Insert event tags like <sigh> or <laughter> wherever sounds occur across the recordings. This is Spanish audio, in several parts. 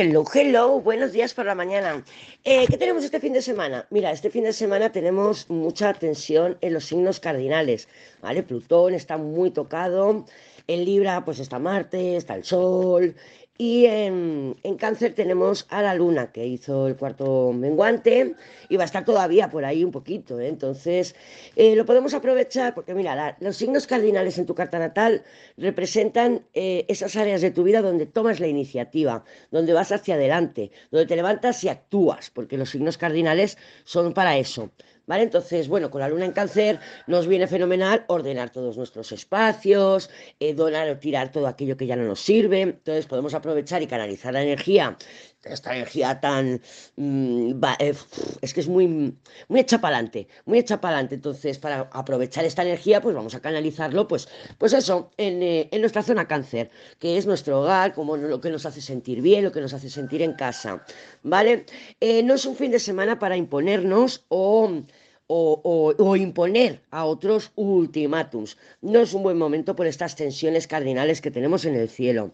Hello, hello, buenos días por la mañana. Eh, ¿Qué tenemos este fin de semana? Mira, este fin de semana tenemos mucha tensión en los signos cardinales, ¿vale? Plutón está muy tocado, en Libra pues está Marte, está el Sol, y en, cáncer tenemos a la luna, que hizo el cuarto menguante y va a estar todavía por ahí un poquito. ¿eh? Entonces, eh, lo podemos aprovechar porque, mira, los signos cardinales en tu carta natal representan eh, esas áreas de tu vida donde tomas la iniciativa, donde vas hacia adelante, donde te levantas y actúas, porque los signos cardinales son para eso. ¿Vale? Entonces, bueno, con la luna en cáncer nos viene fenomenal ordenar todos nuestros espacios, eh, donar o tirar todo aquello que ya no nos sirve. Entonces podemos aprovechar y canalizar la energía esta energía tan... Mm, eh, es que es muy, muy adelante, muy adelante. Entonces, para aprovechar esta energía, pues vamos a canalizarlo, pues, pues eso, en, eh, en nuestra zona cáncer, que es nuestro hogar, como lo que nos hace sentir bien, lo que nos hace sentir en casa, ¿vale? No es un fin de semana para imponernos o o, imponer a otros ultimátums. No es un buen momento por estas tensiones cardinales que tenemos en el cielo.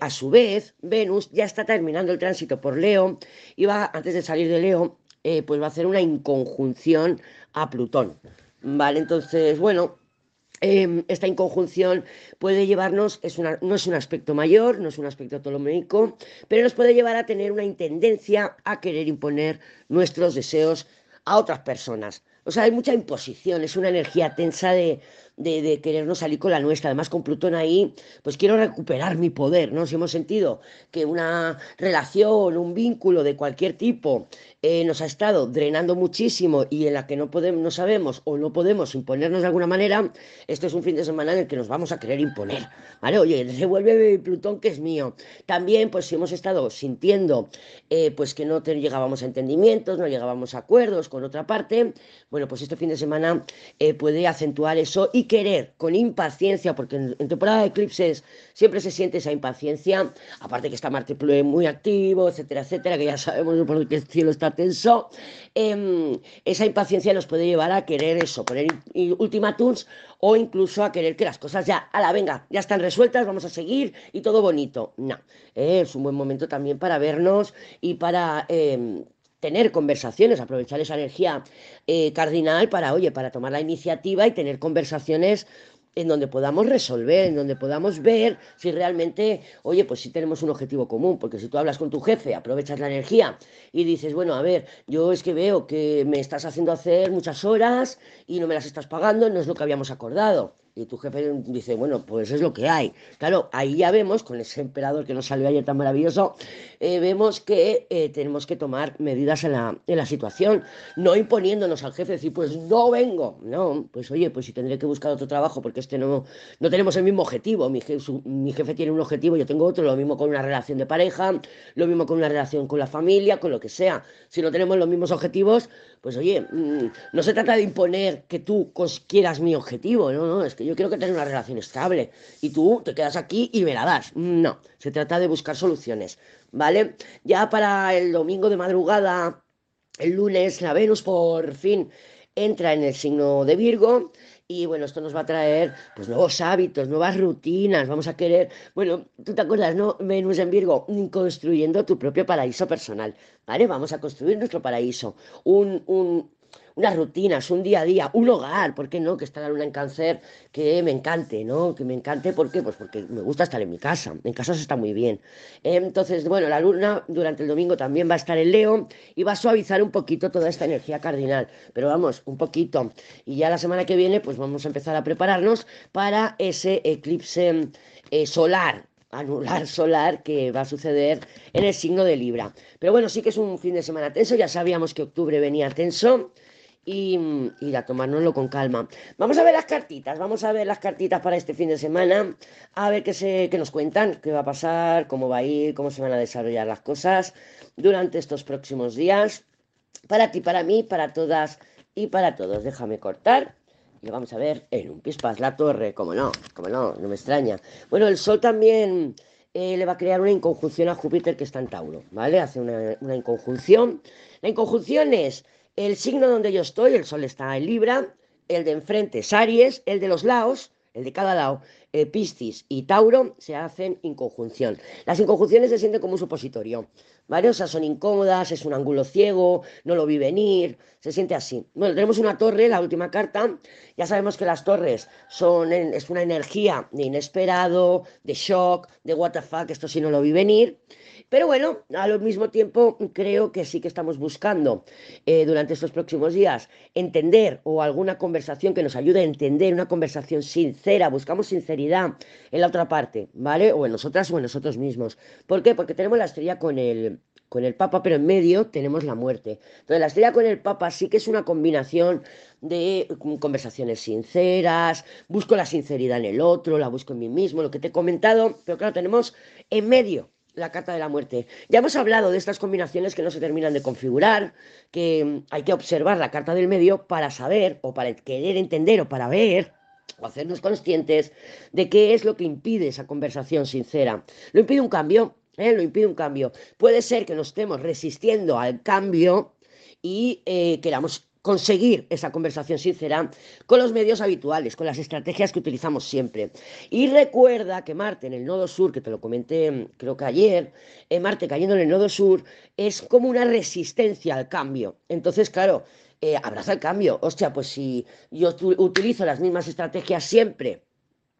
A su vez, Venus ya está terminando el tránsito por Leo y va, antes de salir de Leo, eh, pues va a hacer una inconjunción a Plutón. Vale, entonces, bueno, em, esta inconjunción puede llevarnos, es una, no es un aspecto mayor, no es un aspecto ptolomeico, pero nos puede llevar a tener una intendencia a querer imponer nuestros deseos a otras personas. O sea, hay mucha imposición, es una energía tensa de, de, querernos salir con la nuestra. Además, con Plutón ahí, pues quiero recuperar mi poder, ¿no? Si hemos sentido que una relación, un vínculo de cualquier tipo eh, nos ha estado drenando muchísimo y en la que no podemos, no sabemos o no podemos imponernos de alguna manera, esto es un fin de semana en el que nos vamos a querer imponer, ¿vale? Oye, devuelve Plutón que es mío. También, pues si hemos estado sintiendo, eh, pues que no llegábamos a entendimientos, no llegábamos a acuerdos con otra parte, bueno, pues este fin de semana eh, puede acentuar eso y querer con impaciencia, porque en, temporada de eclipses siempre se siente esa impaciencia, aparte que está Marte muy activo, etcétera, etcétera, que ya sabemos por qué el cielo está tenso, em, esa impaciencia nos puede llevar a querer eso, poner ultimátums o incluso a querer que las cosas ya, a la venga, ya están resueltas, vamos a seguir y todo bonito. No, es un buen momento también para vernos y para... Em, tener conversaciones, aprovechar esa energía eh, cardinal para, oye, para tomar la iniciativa y tener conversaciones en donde podamos resolver, en donde podamos ver si realmente, oye, pues si tenemos un objetivo común, porque si tú hablas con tu jefe, aprovechas la energía y dices, bueno, a ver, yo es que veo que me estás haciendo hacer muchas horas y no me las estás pagando, no es lo que habíamos acordado y tu jefe dice, bueno, pues es lo que hay. Claro, ahí ya vemos, con ese emperador que nos salió ayer tan maravilloso, eh, vemos que eh, tenemos que tomar medidas en la, en la, situación, no imponiéndonos al jefe, decir, pues no vengo. No, pues oye, pues si tendré que buscar otro trabajo porque este no, no tenemos el mismo objetivo. Mi, mi jefe tiene un objetivo, yo tengo otro, lo mismo con una relación de pareja, lo mismo con una relación con la familia, con lo que sea. Si no tenemos los mismos objetivos, pues oye, mm, no se trata de imponer que tú quieras mi objetivo, no, no, es que yo quiero que tenga una relación estable y tú te quedas aquí y me la das. No, se trata de buscar soluciones, ¿vale? Ya para el domingo de madrugada, el lunes, la Venus por fin entra en el signo de Virgo y bueno, esto nos va a traer pues nuevos hábitos, nuevas rutinas, vamos a querer, bueno, tú te acuerdas, ¿no? Venus en Virgo, construyendo tu propio paraíso personal, ¿vale? Vamos a construir nuestro paraíso, un, un, unas rutinas, un día a día, un hogar, ¿por qué no? Que está la luna en cáncer, que me encante, ¿no? Que me encante, ¿por qué? Pues porque me gusta estar en mi casa, en casa se está muy bien. Entonces, bueno, la luna durante el domingo también va a estar en Leo y va a suavizar un poquito toda esta energía cardinal, pero vamos, un poquito. Y ya la semana que viene, pues vamos a empezar a prepararnos para ese eclipse eh, solar, anular <laughs> solar que va a suceder en el signo de Libra. Pero bueno, sí que es un fin de semana tenso, ya sabíamos que octubre venía tenso y, y a tomárnoslo con calma. Vamos a ver las cartitas, vamos a ver las cartitas para este fin de semana, a ver qué, se, qué nos cuentan, qué va a pasar, cómo va a ir, cómo se van a desarrollar las cosas durante estos próximos días. Para ti, para mí, para todas y para todos. Déjame cortar y lo vamos a ver en un pispás, la torre, como no, como no, no me extraña. Bueno, el sol también eh, le va a crear una inconjunción a Júpiter que está en Tauro, ¿vale? Hace una, una inconjunción. La inconjunción es el signo donde yo estoy, el Sol está en Libra, el de enfrente es Aries, el de los lados, el de cada lado, eh, Piscis y Tauro se hacen inconjunción. Las inconjunciones se sienten como un supositorio, ¿vale? O sea, son incómodas, es un ángulo ciego, no lo vi venir, se siente así. Bueno, tenemos una torre, la última carta, ya sabemos que las torres son, es una energía de inesperado, de shock, de what the fuck, esto sí no lo vi venir. Pero bueno, al mismo tiempo creo que sí que estamos buscando eh, durante estos próximos días entender o alguna conversación que nos ayude a entender, una conversación sincera, buscamos sinceridad en la otra parte, ¿vale? O en nosotras o en nosotros mismos. ¿Por qué? Porque tenemos la estrella con el, con el Papa, pero en medio tenemos la muerte. Entonces, la estrella con el Papa sí que es una combinación de mm, conversaciones sinceras, busco la sinceridad en el otro, la busco en mí mismo, lo que te he comentado, pero claro, tenemos en medio la carta de la muerte. Ya hemos hablado de estas combinaciones que no se terminan de configurar, que mm, hay que observar la carta del medio para saber o para querer entender o para ver o hacernos conscientes de qué es lo que impide esa conversación sincera. Lo impide un cambio, ¿eh? lo impide un cambio. Puede ser que nos estemos resistiendo al cambio y eh, queramos conseguir esa conversación sincera con los medios habituales, con las estrategias que utilizamos siempre. Y recuerda que Marte en el nodo sur, que te lo comenté mm, creo que ayer, eh, Marte cayendo en el nodo sur es como una resistencia al cambio. Entonces, claro, eh, abraza el cambio. Hostia, pues si yo utilizo las mismas estrategias siempre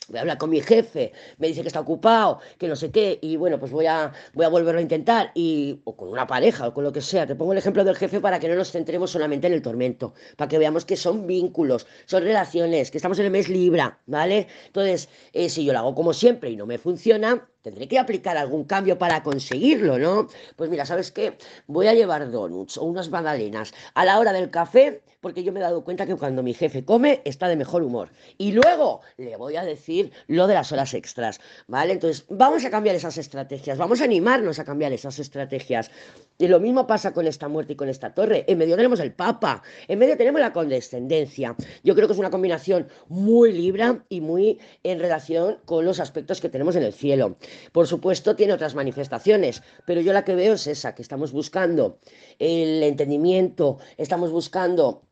voy a hablar con mi jefe, me dice que está ocupado, que no sé qué, y bueno, pues voy a, voy a volverlo a intentar, y, o con una pareja, o con lo que sea. Te pongo el ejemplo del jefe para que no nos centremos solamente en el tormento, para que veamos que son vínculos, son relaciones, que estamos en el mes Libra, ¿vale? Entonces, eh, si yo lo hago como siempre y no me funciona, tendré que aplicar algún cambio para conseguirlo, ¿no? Pues mira, ¿sabes qué? Voy a llevar donuts o unas magdalenas a la hora del café porque yo me he dado cuenta que cuando mi jefe come está de mejor humor. Y luego le voy a decir lo de las horas extras, ¿vale? Entonces, vamos a cambiar esas estrategias, vamos a animarnos a cambiar esas estrategias. Y lo mismo pasa con esta muerte y con esta torre. En medio tenemos el Papa, en medio tenemos la condescendencia. Yo creo que es una combinación muy libra y muy en relación con los aspectos que tenemos en el cielo. Por supuesto, tiene otras manifestaciones, pero yo la que veo es esa, que estamos buscando el entendimiento, estamos buscando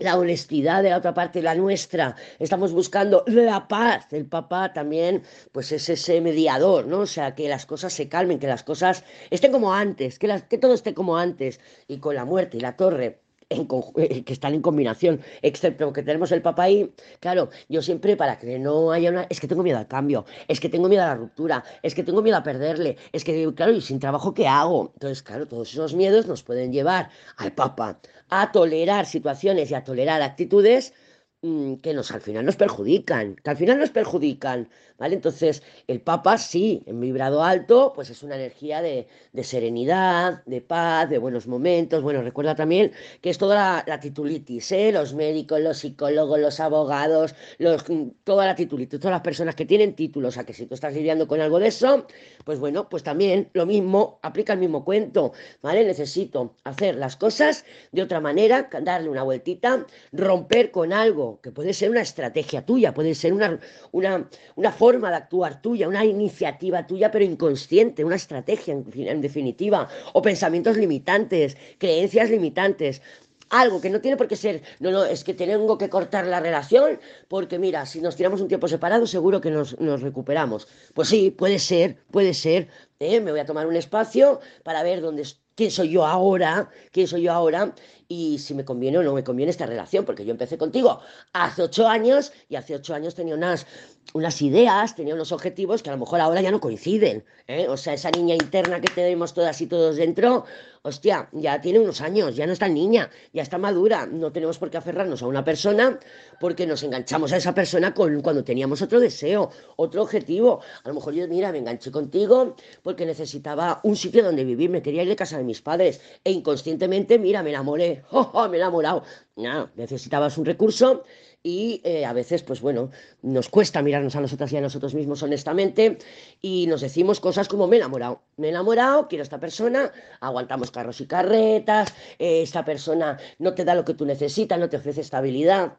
la honestidad de la otra parte, la nuestra, estamos buscando la paz. El papá también, pues es ese mediador, ¿no? O sea, que las cosas se calmen, que las cosas estén como antes, que, que todo esté como antes. Y con la muerte y la torre, eh, que están en combinación, excepto que tenemos el papá ahí, claro, yo siempre para que no haya una, es que tengo miedo al cambio, es que tengo miedo a la ruptura, es que tengo miedo a perderle, es que, claro, y sin trabajo, ¿qué hago? Entonces, claro, todos esos miedos nos pueden llevar al papá a tolerar situaciones y a tolerar actitudes mm, que nos al final nos perjudican, que al final nos perjudican, ¿vale? Entonces, el Papa sí, en vibrado alto, pues es una energía de, serenidad, de paz, de buenos momentos. Bueno, recuerda también que es toda la, titulitis, ¿eh? Los médicos, los psicólogos, los abogados, los, toda la titulitis, todas las personas que tienen títulos, a que si tú estás lidiando con algo de eso, pues bueno, pues también lo mismo, aplica el mismo cuento, ¿vale? Necesito hacer las cosas de otra manera, darle una vueltita, romper con algo que puede ser una estrategia tuya, puede ser una, una, una forma forma de actuar tuya, una iniciativa tuya, pero inconsciente, una estrategia en, definitiva, o pensamientos limitantes, creencias limitantes algo que no tiene por qué ser, no, no, es que tengo que cortar la relación porque mira, si nos tiramos un tiempo separado seguro que nos, recuperamos. Pues sí, puede ser, puede ser, ¿eh? me voy a tomar un espacio para ver dónde, quién soy yo ahora, quién soy yo ahora y si me conviene o no me conviene esta relación, porque yo empecé contigo hace ocho años y hace ocho años tenía unas, unas ideas, tenía unos objetivos que a lo mejor ahora ya no coinciden. ¿eh? O sea, esa niña interna que tenemos todas y todos dentro, hostia, ya tiene unos años, ya no está niña, ya está madura. No tenemos por qué aferrarnos a una persona porque nos enganchamos a esa persona con, cuando teníamos otro deseo, otro objetivo. A lo mejor yo, mira, me enganché contigo porque necesitaba un sitio donde vivir, me quería ir de casa de mis padres e inconscientemente, mira, me enamoré <laughs> ¡Oh, me he enamorado! No, necesitabas un recurso y eh, a veces, pues bueno, nos cuesta mirarnos a nosotras y a nosotros mismos honestamente y nos decimos cosas como me he enamorado, me he enamorado, quiero a esta persona, aguantamos carros y carretas, eh, esta persona no te da lo que tú necesitas, no te ofrece estabilidad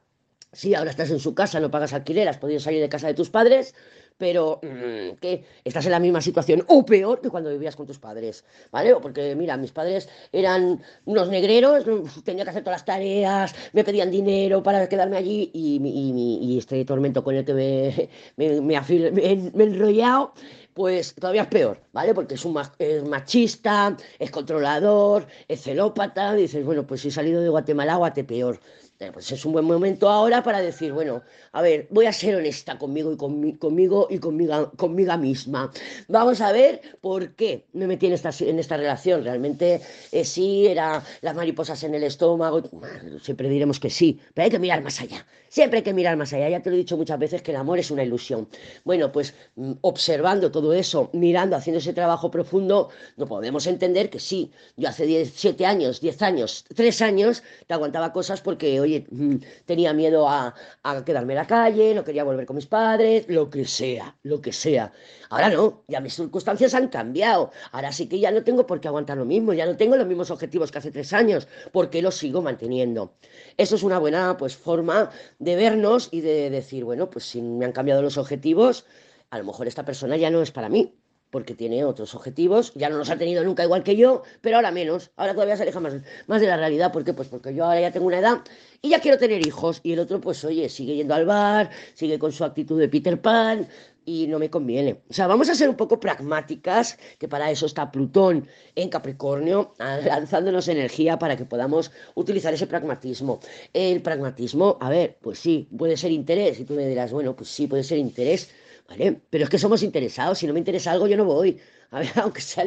Sí, ahora estás en su casa, no pagas alquiler, has podido salir de casa de tus padres, pero mm, que estás en la misma situación o peor que cuando vivías con tus padres, ¿vale? Porque mira, mis padres eran unos negreros, tenía que hacer todas las tareas, me pedían dinero para quedarme allí y, este tormento con el que me, <laughs> me, me, he enrollado pues todavía es peor, ¿vale? Porque es un machista, es controlador, es celópata, dices, bueno, pues si he salido de Guatemala, guate peor. Eh, pues es un buen momento ahora para decir, bueno, a ver, voy a ser honesta conmigo y conmigo y conmigo, conmigo misma. Vamos a ver por qué me metí en esta, en esta relación. Realmente eh, sí, era las mariposas en el estómago, siempre diremos que sí, pero hay que mirar más allá. Siempre hay que mirar más allá. Ya te lo he dicho muchas veces que el amor es una ilusión. Bueno, pues mm, observando todo eso, mirando, haciendo ese trabajo profundo, no podemos entender que sí, yo hace 17 años, 10 años, 3 años, te aguantaba cosas porque, mm, tenía miedo a, quedarme en la calle, no quería volver con mis padres, lo que sea, lo que sea. Ahora no, ya mis circunstancias han cambiado. Ahora sí que ya no tengo por qué aguantar lo mismo, ya no tengo los mismos objetivos que hace 3 años, porque los sigo manteniendo. Eso es una buena pues, forma de vernos y de decir, bueno, pues si me han cambiado los objetivos, a lo mejor esta persona ya no es para mí, porque tiene otros objetivos, ya no los ha tenido nunca igual que yo, pero ahora menos, ahora todavía se aleja más, más de la realidad, ¿por qué? Pues porque yo ahora ya tengo una edad y ya quiero tener hijos, y el otro, pues oye, sigue yendo al bar, sigue con su actitud de Peter Pan, y no me conviene. O sea, vamos a ser un poco pragmáticas, que para eso está Plutón en Capricornio, lanzándonos energía para que podamos utilizar ese pragmatismo. El pragmatismo, a ver, pues sí, puede ser interés, y tú me dirás, bueno, pues sí, puede ser interés, ¿vale? Pero es que somos interesados, si no me interesa algo, yo no voy. A ver, <laughs> aunque sea,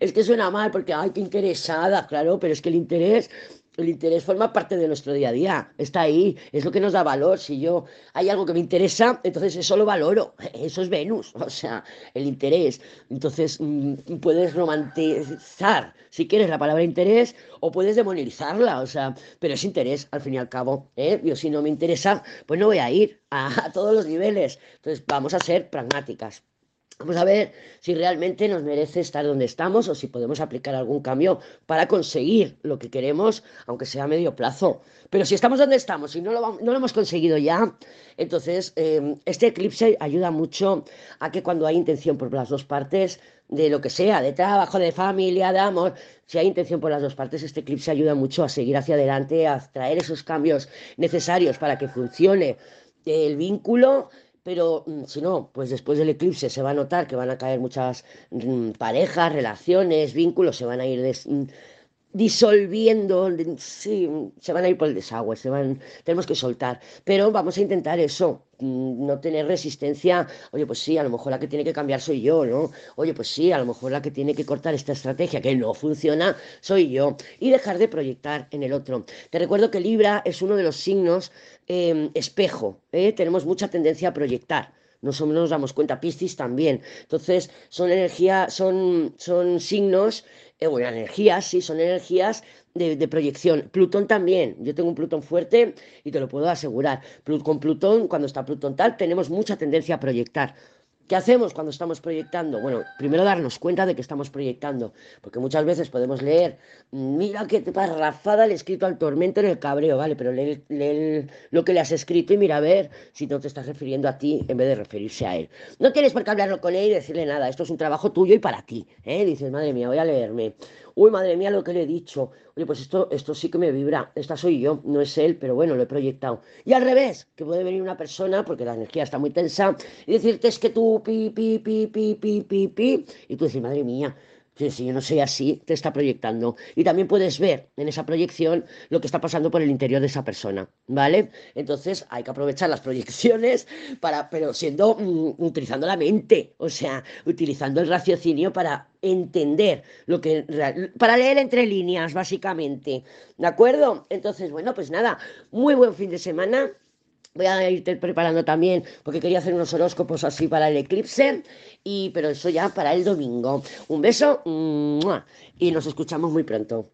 es que suena mal, porque, ay, qué interesada, claro, pero es que el interés el interés forma parte de nuestro día a día, está ahí, es lo que nos da valor. Si yo hay algo que me interesa, entonces eso lo valoro, <laughs> eso es Venus, <laughs> o sea, el interés. Entonces mm, puedes romantizar, si quieres, la palabra interés o puedes demonizarla, o sea, pero es interés al fin y al cabo. ¿eh? Yo si no me interesa, pues no voy a ir a <laughs> todos los niveles. Entonces vamos a ser pragmáticas. Vamos a ver si realmente nos merece estar donde estamos o si podemos aplicar algún cambio para conseguir lo que queremos, aunque sea a medio plazo. Pero si estamos donde estamos y no lo, no lo hemos conseguido ya, entonces em, este eclipse ayuda mucho a que cuando hay intención por las dos partes, de lo que sea, de trabajo, de familia, de amor, si hay intención por las dos partes, este eclipse ayuda mucho a seguir hacia adelante, a traer esos cambios necesarios para que funcione el vínculo pero mm, si no, pues después del eclipse se va a notar que van a caer muchas mm, parejas, relaciones, vínculos, se van a ir mm, disolviendo, sí, se van a ir por el desagüe, se van, tenemos que soltar, pero vamos a intentar eso, no tener resistencia, oye, pues sí, a lo mejor la que tiene que cambiar soy yo, ¿no? Oye, pues sí, a lo mejor la que tiene que cortar esta estrategia que no funciona soy yo, y dejar de proyectar en el otro. Te recuerdo que Libra es uno de los signos Em, espejo, ¿eh? tenemos mucha tendencia a proyectar. No nos damos cuenta, Piscis también. Entonces, son energías, son, son signos, eh, bueno, energías, sí, son energías de, de, proyección. Plutón también. Yo tengo un Plutón fuerte y te lo puedo asegurar. Con Plutón, cuando está Plutón tal, tenemos mucha tendencia a proyectar. ¿Qué hacemos cuando estamos proyectando? Bueno, primero darnos cuenta de que estamos proyectando, porque muchas veces podemos leer, mira qué parrafada le he escrito al tormento en el cabreo, ¿vale? Pero lee, lo que le has escrito y mira a ver si no te estás refiriendo a ti en vez de referirse a él. No tienes por qué hablarlo con él y decirle nada, esto es un trabajo tuyo y para ti, ¿eh? Dices, madre mía, voy a leerme uy, madre mía, lo que le he dicho, oye, pues esto, esto sí que me vibra, esta soy yo, no es él, pero bueno, lo he proyectado. Y al revés, que puede venir una persona, porque la energía está muy tensa, y decirte es que tú, pi, pi, pi, pi, pi, pi, pi, y tú dices, madre mía, si yo no soy así, te está proyectando. Y también puedes ver en esa proyección lo que está pasando por el interior de esa persona, ¿vale? Entonces hay que aprovechar las proyecciones para, pero siendo, mm, utilizando la mente, o sea, utilizando el raciocinio para entender lo que, para leer entre líneas, básicamente, ¿de acuerdo? Entonces, bueno, pues nada, muy buen fin de semana. Voy a irte preparando también, porque quería hacer unos horóscopos así para el eclipse, y, pero eso ya para el domingo. Un beso y nos escuchamos muy pronto.